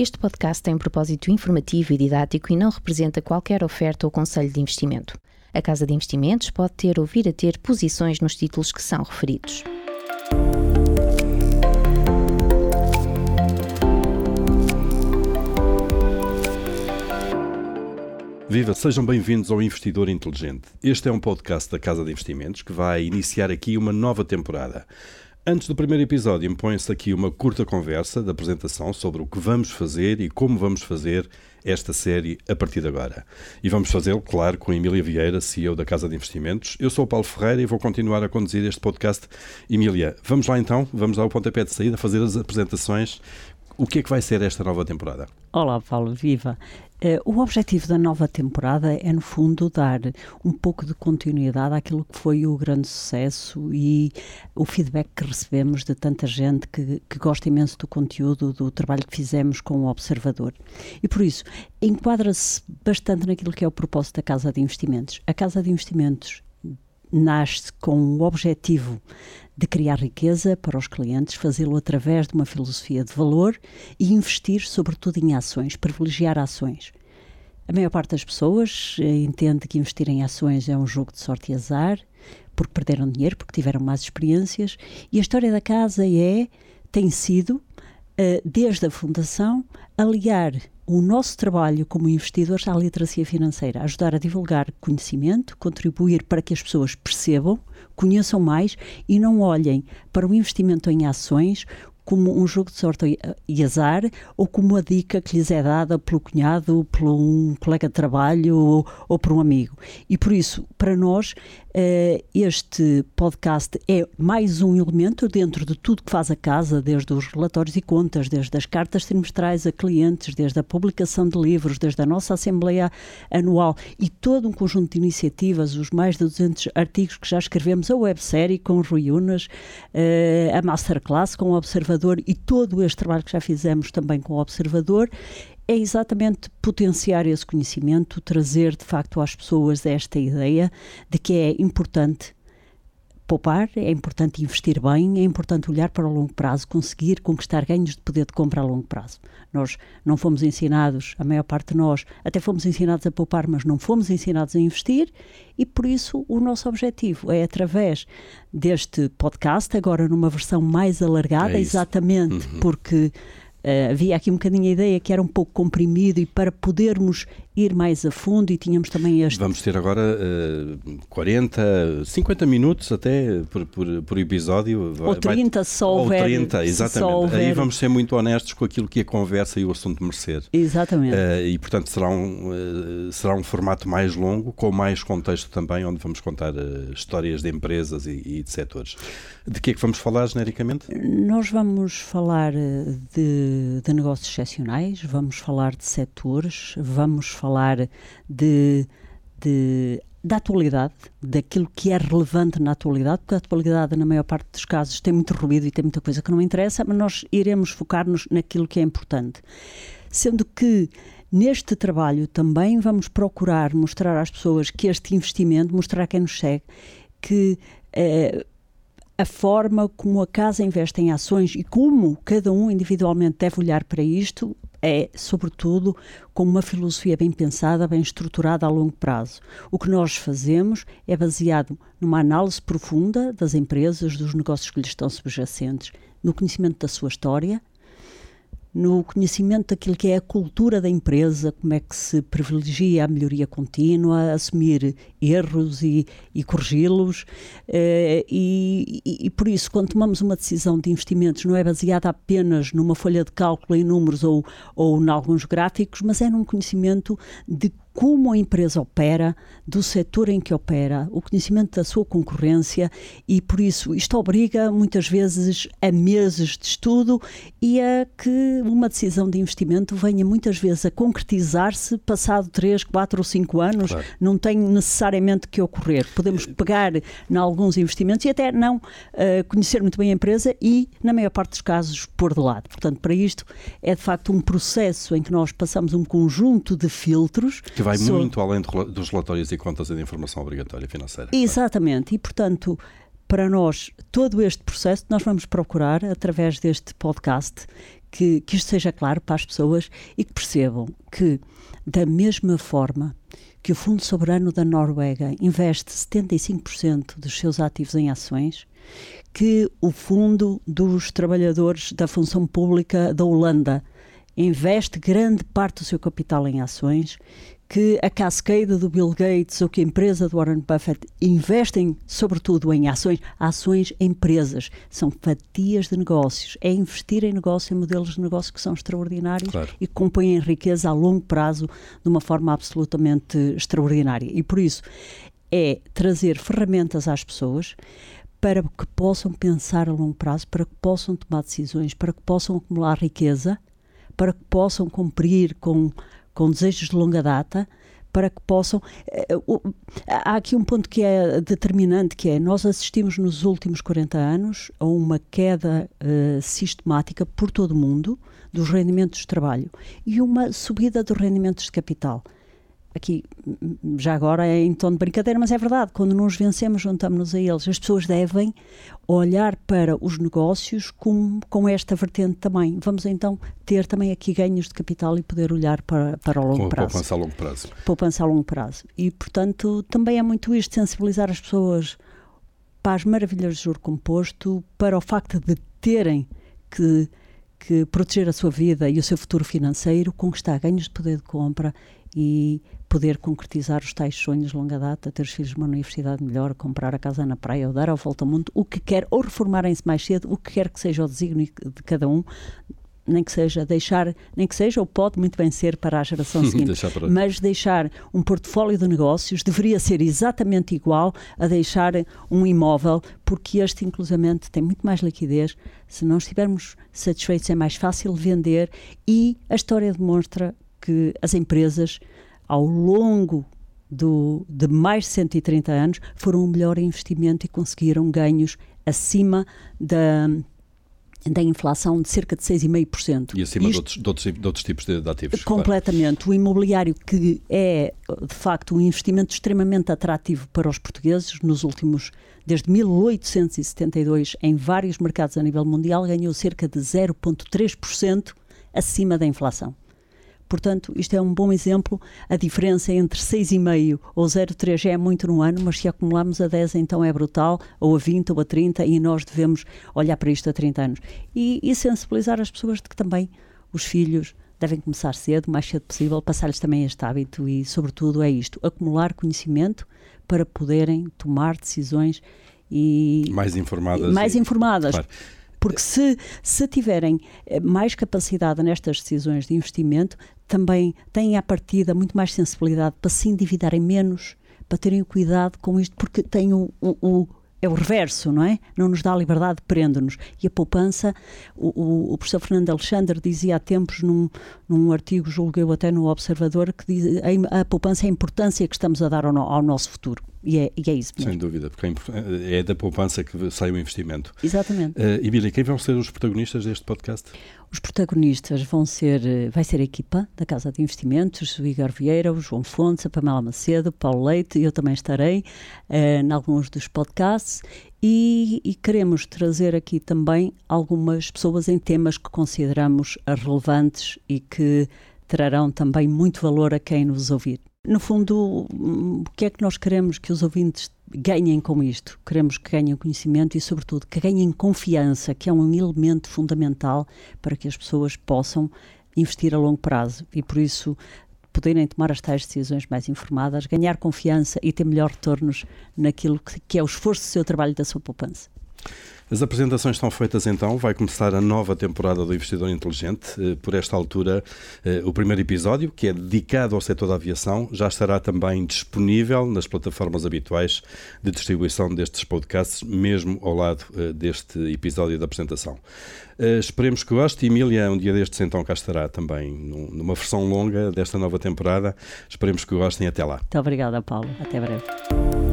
Este podcast tem um propósito informativo e didático e não representa qualquer oferta ou conselho de investimento. A Casa de Investimentos pode ter ou vir a ter posições nos títulos que são referidos. Viva, sejam bem-vindos ao Investidor Inteligente. Este é um podcast da Casa de Investimentos que vai iniciar aqui uma nova temporada. Antes do primeiro episódio, impõe-se aqui uma curta conversa de apresentação sobre o que vamos fazer e como vamos fazer esta série a partir de agora. E vamos fazê-lo, claro, com a Emília Vieira, CEO da Casa de Investimentos. Eu sou o Paulo Ferreira e vou continuar a conduzir este podcast. Emília, vamos lá então, vamos dar o pontapé de saída, fazer as apresentações. O que é que vai ser esta nova temporada? Olá, Paulo, viva! Uh, o objetivo da nova temporada é, no fundo, dar um pouco de continuidade àquilo que foi o grande sucesso e o feedback que recebemos de tanta gente que, que gosta imenso do conteúdo, do trabalho que fizemos com o Observador. E por isso, enquadra-se bastante naquilo que é o propósito da Casa de Investimentos. A Casa de Investimentos nasce com o objetivo de criar riqueza para os clientes, fazê-lo através de uma filosofia de valor e investir, sobretudo, em ações, privilegiar ações. A maior parte das pessoas eh, entende que investir em ações é um jogo de sorte e azar, porque perderam dinheiro, porque tiveram más experiências, e a história da casa é, tem sido, eh, desde a fundação, aliar o nosso trabalho como investidores à literacia financeira, ajudar a divulgar conhecimento, contribuir para que as pessoas percebam, conheçam mais e não olhem para o investimento em ações como um jogo de sorte e azar ou como a dica que lhes é dada pelo cunhado, por um colega de trabalho ou, ou por um amigo. E por isso, para nós, este podcast é mais um elemento dentro de tudo que faz a casa, desde os relatórios e contas, desde as cartas trimestrais a clientes, desde a publicação de livros, desde a nossa Assembleia Anual e todo um conjunto de iniciativas, os mais de 200 artigos que já escrevemos, a websérie com Rui Unas, uh, a Masterclass com o Observador e todo este trabalho que já fizemos também com o Observador é exatamente potenciar esse conhecimento, trazer de facto às pessoas esta ideia de que é importante poupar, é importante investir bem, é importante olhar para o longo prazo, conseguir conquistar ganhos de poder de compra a longo prazo. Nós não fomos ensinados, a maior parte de nós, até fomos ensinados a poupar, mas não fomos ensinados a investir e por isso o nosso objetivo é através deste podcast, agora numa versão mais alargada, é exatamente uhum. porque Uh, havia aqui um bocadinho a ideia que era um pouco comprimido e para podermos ir mais a fundo e tínhamos também este... Vamos ter agora uh, 40, 50 minutos até por, por, por episódio. Ou 30 vai, só houver. Ou 30, exatamente. Houver... Aí vamos ser muito honestos com aquilo que a conversa e o assunto merecer. Exatamente. Uh, e portanto será um, uh, será um formato mais longo, com mais contexto também, onde vamos contar histórias de empresas e, e de setores. De que é que vamos falar genericamente? Nós vamos falar de, de negócios excepcionais, vamos falar de setores, vamos falar de, de da atualidade, daquilo que é relevante na atualidade, porque a atualidade, na maior parte dos casos, tem muito ruído e tem muita coisa que não interessa, mas nós iremos focar-nos naquilo que é importante. Sendo que neste trabalho também vamos procurar mostrar às pessoas que este investimento, mostrar a quem nos segue, que eh, a forma como a casa investe em ações e como cada um individualmente deve olhar para isto é, sobretudo, com uma filosofia bem pensada, bem estruturada a longo prazo. O que nós fazemos é baseado numa análise profunda das empresas, dos negócios que lhes estão subjacentes, no conhecimento da sua história, no conhecimento daquilo que é a cultura da empresa, como é que se privilegia a melhoria contínua, assumir erros e, e corrigi-los. Eh, e, e, e, por isso, quando tomamos uma decisão de investimentos, não é baseada apenas numa folha de cálculo em números ou, ou em alguns gráficos, mas é num conhecimento de como a empresa opera, do setor em que opera, o conhecimento da sua concorrência e, por isso, isto obriga muitas vezes a meses de estudo e a que uma decisão de investimento venha muitas vezes a concretizar-se passado 3, 4 ou 5 anos. Claro. Não tem necessariamente que ocorrer. Podemos pegar em alguns investimentos e até não uh, conhecer muito bem a empresa e, na maior parte dos casos, pôr de lado. Portanto, para isto é de facto um processo em que nós passamos um conjunto de filtros que vai muito além dos relatórios e contas e de informação obrigatória financeira. Exatamente, e portanto, para nós, todo este processo, nós vamos procurar, através deste podcast, que, que isto seja claro para as pessoas e que percebam que, da mesma forma que o Fundo Soberano da Noruega investe 75% dos seus ativos em ações, que o Fundo dos Trabalhadores da Função Pública da Holanda investe grande parte do seu capital em ações, que a cascada do Bill Gates ou que a empresa do Warren Buffett investem sobretudo em ações, ações empresas, são fatias de negócios, é investir em negócio, em modelos de negócio que são extraordinários claro. e que compõem riqueza a longo prazo de uma forma absolutamente extraordinária. E por isso é trazer ferramentas às pessoas para que possam pensar a longo prazo, para que possam tomar decisões, para que possam acumular riqueza, para que possam cumprir com com desejos de longa data, para que possam. Eh, há aqui um ponto que é determinante, que é nós assistimos nos últimos 40 anos a uma queda uh, sistemática por todo o mundo dos rendimentos de trabalho e uma subida dos rendimentos de capital aqui já agora é em tom de brincadeira, mas é verdade, quando nos vencemos, juntamos-nos a eles. As pessoas devem olhar para os negócios com, com esta vertente também. Vamos então ter também aqui ganhos de capital e poder olhar para, para o longo com prazo. Poupança a longo prazo. Poupança a longo prazo. E, portanto, também é muito isto, sensibilizar as pessoas para as maravilhas de juro composto, para o facto de terem que que proteger a sua vida e o seu futuro financeiro, conquistar ganhos de poder de compra e poder concretizar os tais sonhos de longa data, ter os filhos numa universidade melhor, comprar a casa na praia ou dar a volta ao mundo, o que quer, ou reformarem-se mais cedo, o que quer que seja o desígnio de cada um, nem que seja deixar, nem que seja, ou pode muito bem ser para a geração seguinte, deixar para... mas deixar um portfólio de negócios deveria ser exatamente igual a deixar um imóvel, porque este, inclusivamente, tem muito mais liquidez. Se não estivermos satisfeitos, é mais fácil vender e a história demonstra que as empresas, ao longo do, de mais de 130 anos, foram o melhor investimento e conseguiram ganhos acima da, da inflação de cerca de 6,5%. E acima Isto, de, outros, de, outros, tipos de, de ativos. Completamente. Claro. O imobiliário, que é, de facto, um investimento extremamente atrativo para os portugueses, nos últimos, desde 1872, em vários mercados a nível mundial, ganhou cerca de 0,3% acima da inflação. Portanto, isto é um bom exemplo. A diferença entre 6,5 ou 0,3 já é muito no ano, mas se acumulamos a 10, então é brutal, ou a 20 ou a 30, e nós devemos olhar para isto a 30 anos. E, e sensibilizar as pessoas de que também os filhos devem começar cedo, o mais cedo possível, passar-lhes também este hábito e, sobretudo, é isto: acumular conhecimento para poderem tomar decisões e mais informadas. Mais e, informadas. Claro. Porque se, se tiverem eh, mais capacidade nestas decisões de investimento, também têm à partida muito mais sensibilidade para se endividarem menos, para terem cuidado com isto, porque têm o, o, o é o reverso, não é? Não nos dá liberdade, prende-nos. E a poupança, o, o, professor Fernando Alexandre dizia há tempos num, num artigo, julguei até no Observador, que diz, a poupança é a importância que estamos a dar ao, ao nosso futuro. E é, e é isso mesmo. Sem dúvida, porque é, da poupança que sai o investimento. Exatamente. Uh, Emília, quem vão ser os protagonistas deste podcast? Os protagonistas vão ser, eh, vai ser a equipa da Casa de Investimentos, o Igor Vieira, o João Fontes, a Pamela Macedo, o Paulo Leite, eu também estarei uh, em alguns dos podcasts e, e, queremos trazer aqui também algumas pessoas em temas que consideramos relevantes e que trarão também muito valor a quem nos ouvir. No fundo, o que é que nós queremos que os ouvintes ganhem com isto? Queremos que ganhem conhecimento e, sobretudo, que ganhem confiança, que é um elemento fundamental para que as pessoas possam investir a longo prazo e, por isso, poderem tomar as tais decisões mais informadas, ganhar confiança e ter melhores retornos naquilo que, que é o esforço do seu trabalho e da sua poupança. As apresentações estão feitas então, vai começar a nova temporada do Investidor Inteligente. Eh, por esta altura, eh, o primeiro episódio, que é dedicado ao setor da aviação, já estará também disponível nas plataformas habituais de distribuição destes podcasts, mesmo ao lado eh, deste episódio da apresentação. Esperemos que goste. Emília, um dia destes, então, cá estará também numa versão longa desta nova temporada. Esperemos que gostem. Até lá. Muito obrigada, Paulo. Até breve.